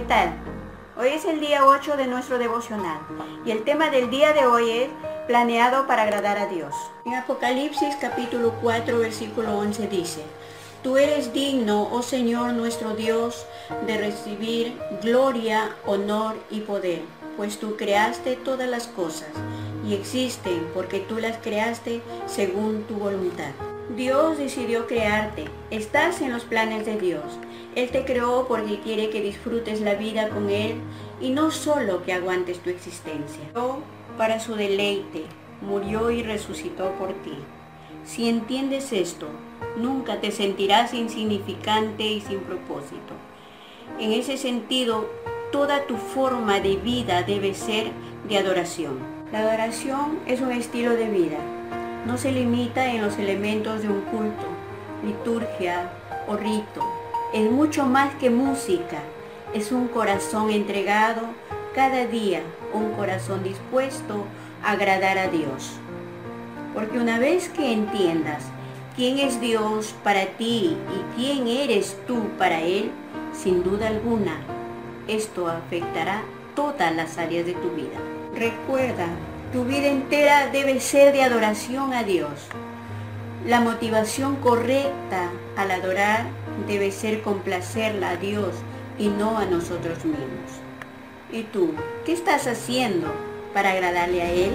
tal? Hoy es el día 8 de nuestro devocional y el tema del día de hoy es planeado para agradar a Dios. En Apocalipsis capítulo 4 versículo 11 dice, Tú eres digno, oh Señor nuestro Dios, de recibir gloria, honor y poder, pues tú creaste todas las cosas y existen porque tú las creaste según tu voluntad. Dios decidió crearte, estás en los planes de Dios. Él te creó porque quiere que disfrutes la vida con Él y no solo que aguantes tu existencia. para su deleite, murió y resucitó por ti. Si entiendes esto, nunca te sentirás insignificante y sin propósito. En ese sentido, toda tu forma de vida debe ser de adoración. La adoración es un estilo de vida. No se limita en los elementos de un culto, liturgia o rito. Es mucho más que música. Es un corazón entregado cada día, un corazón dispuesto a agradar a Dios. Porque una vez que entiendas quién es Dios para ti y quién eres tú para Él, sin duda alguna, esto afectará todas las áreas de tu vida. Recuerda, tu vida entera debe ser de adoración a Dios. La motivación correcta al adorar debe ser complacerla a Dios y no a nosotros mismos. ¿Y tú, qué estás haciendo para agradarle a Él?